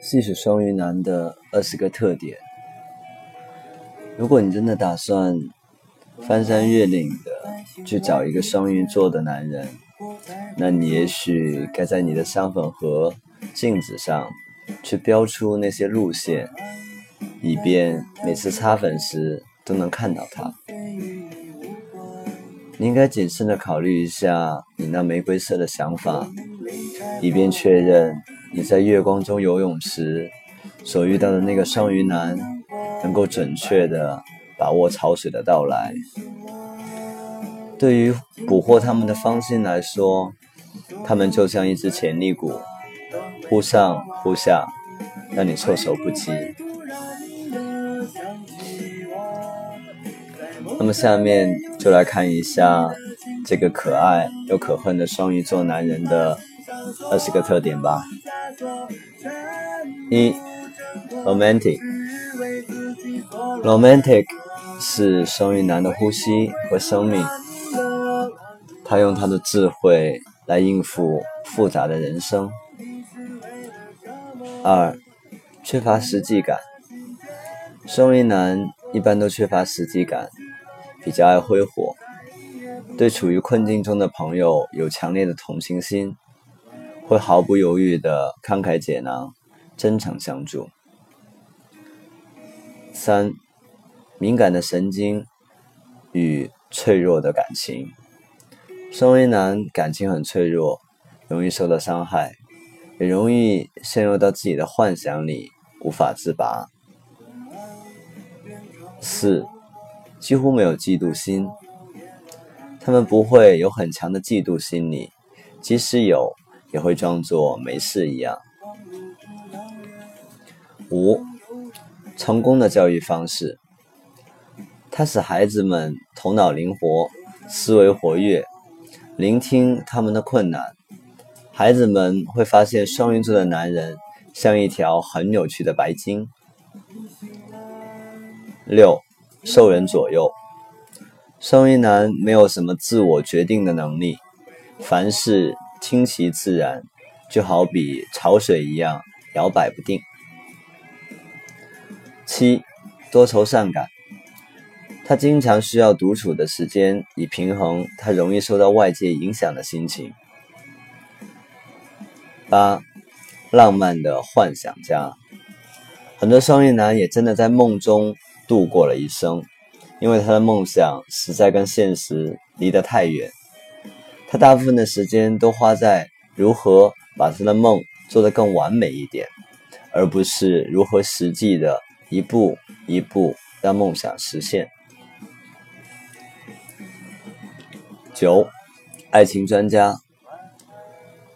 细数双鱼男的二十个特点。如果你真的打算翻山越岭的去找一个双鱼座的男人，那你也许该在你的香粉盒、镜子上去标出那些路线，以便每次擦粉时都能看到他。你应该谨慎的考虑一下你那玫瑰色的想法，以便确认你在月光中游泳时所遇到的那个双鱼男能够准确的把握潮水的到来。对于捕获他们的方心来说，他们就像一只潜力股，忽上忽下，让你措手不及。那么下面就来看一下这个可爱又可恨的双鱼座男人的二十个特点吧。一，romantic，romantic 是双鱼男的呼吸和生命，他用他的智慧来应付复杂的人生。二，缺乏实际感，双鱼男一般都缺乏实际感。比较爱挥霍，对处于困境中的朋友有强烈的同情心，会毫不犹豫的慷慨解囊，真诚相助。三，敏感的神经与脆弱的感情，双鱼男感情很脆弱，容易受到伤害，也容易陷入到自己的幻想里无法自拔。四。几乎没有嫉妒心，他们不会有很强的嫉妒心理，即使有，也会装作没事一样。五，成功的教育方式，它使孩子们头脑灵活，思维活跃，聆听他们的困难，孩子们会发现双鱼座的男人像一条很有趣的白鲸。六。受人左右，双鱼男没有什么自我决定的能力，凡事清奇自然，就好比潮水一样摇摆不定。七，多愁善感，他经常需要独处的时间，以平衡他容易受到外界影响的心情。八，浪漫的幻想家，很多双鱼男也真的在梦中。度过了一生，因为他的梦想实在跟现实离得太远，他大部分的时间都花在如何把他的梦做得更完美一点，而不是如何实际的一步一步让梦想实现。九，爱情专家，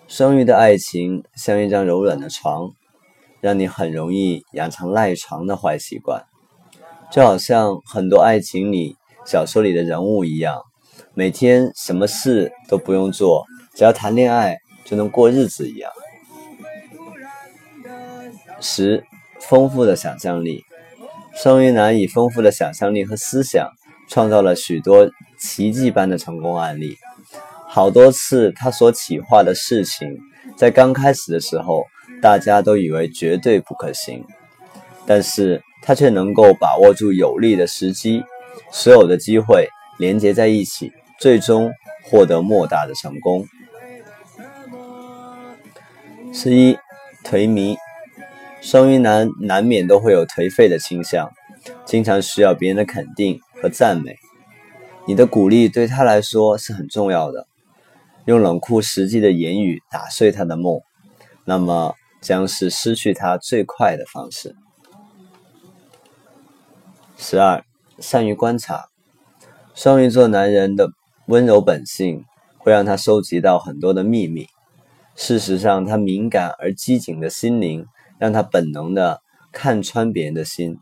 双鱼的爱情像一张柔软的床，让你很容易养成赖床的坏习惯。就好像很多爱情里小说里的人物一样，每天什么事都不用做，只要谈恋爱就能过日子一样。十，丰富的想象力，双鱼男以丰富的想象力和思想，创造了许多奇迹般的成功案例。好多次他所企划的事情，在刚开始的时候，大家都以为绝对不可行，但是。他却能够把握住有利的时机，所有的机会连接在一起，最终获得莫大的成功。十一，颓靡，双鱼男难免都会有颓废的倾向，经常需要别人的肯定和赞美。你的鼓励对他来说是很重要的，用冷酷实际的言语打碎他的梦，那么将是失去他最快的方式。十二，善于观察，双鱼座男人的温柔本性会让他收集到很多的秘密。事实上，他敏感而机警的心灵让他本能的看穿别人的心，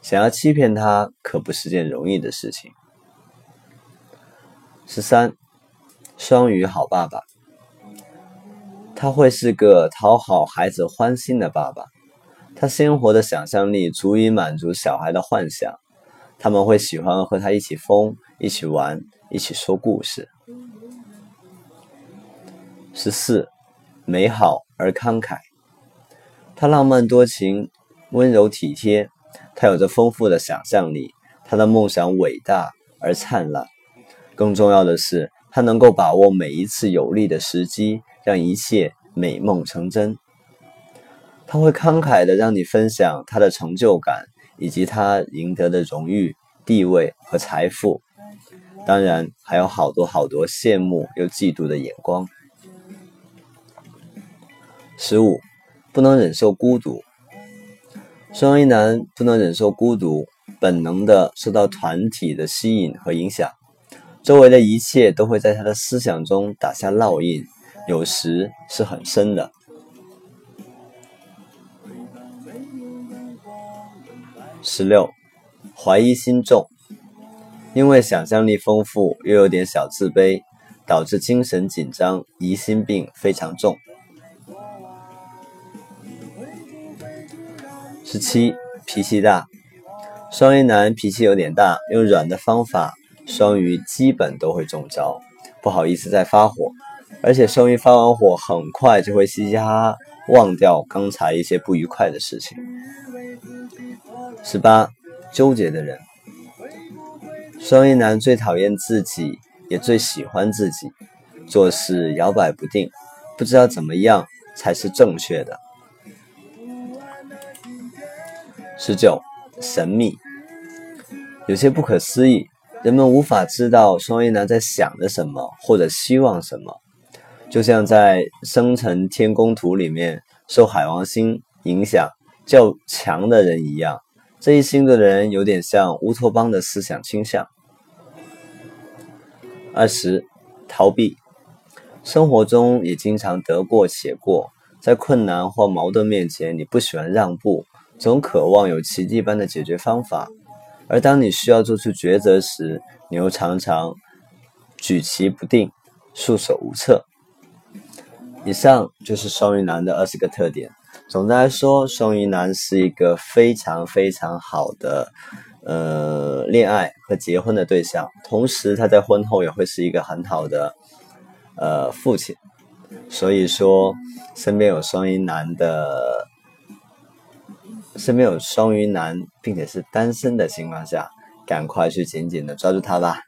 想要欺骗他可不是件容易的事情。十三，双鱼好爸爸，他会是个讨好孩子欢心的爸爸。他鲜活的想象力足以满足小孩的幻想，他们会喜欢和他一起疯、一起玩、一起说故事。十四，美好而慷慨，他浪漫多情，温柔体贴，他有着丰富的想象力，他的梦想伟大而灿烂。更重要的是，他能够把握每一次有利的时机，让一切美梦成真。他会慷慨地让你分享他的成就感，以及他赢得的荣誉、地位和财富。当然，还有好多好多羡慕又嫉妒的眼光。十五，不能忍受孤独。双鱼男不能忍受孤独，本能的受到团体的吸引和影响，周围的一切都会在他的思想中打下烙印，有时是很深的。十六，怀疑心重，因为想象力丰富又有点小自卑，导致精神紧张，疑心病非常重。十七，脾气大，双鱼男脾气有点大，用软的方法，双鱼基本都会中招，不好意思再发火，而且双鱼发完火很快就会嘻嘻哈哈，忘掉刚才一些不愉快的事情。十八，纠结的人，双鱼男最讨厌自己，也最喜欢自己，做事摇摆不定，不知道怎么样才是正确的。十九，神秘，有些不可思议，人们无法知道双鱼男在想着什么或者希望什么，就像在生辰天宫图里面受海王星影响较强的人一样。这一星的人有点像乌托邦的思想倾向。二十，逃避，生活中也经常得过且过，在困难或矛盾面前，你不喜欢让步，总渴望有奇迹般的解决方法，而当你需要做出抉择时，你又常常举棋不定，束手无策。以上就是双鱼男的二十个特点。总的来说，双鱼男是一个非常非常好的，呃，恋爱和结婚的对象。同时，他在婚后也会是一个很好的，呃，父亲。所以说，身边有双鱼男的，身边有双鱼男，并且是单身的情况下，赶快去紧紧的抓住他吧。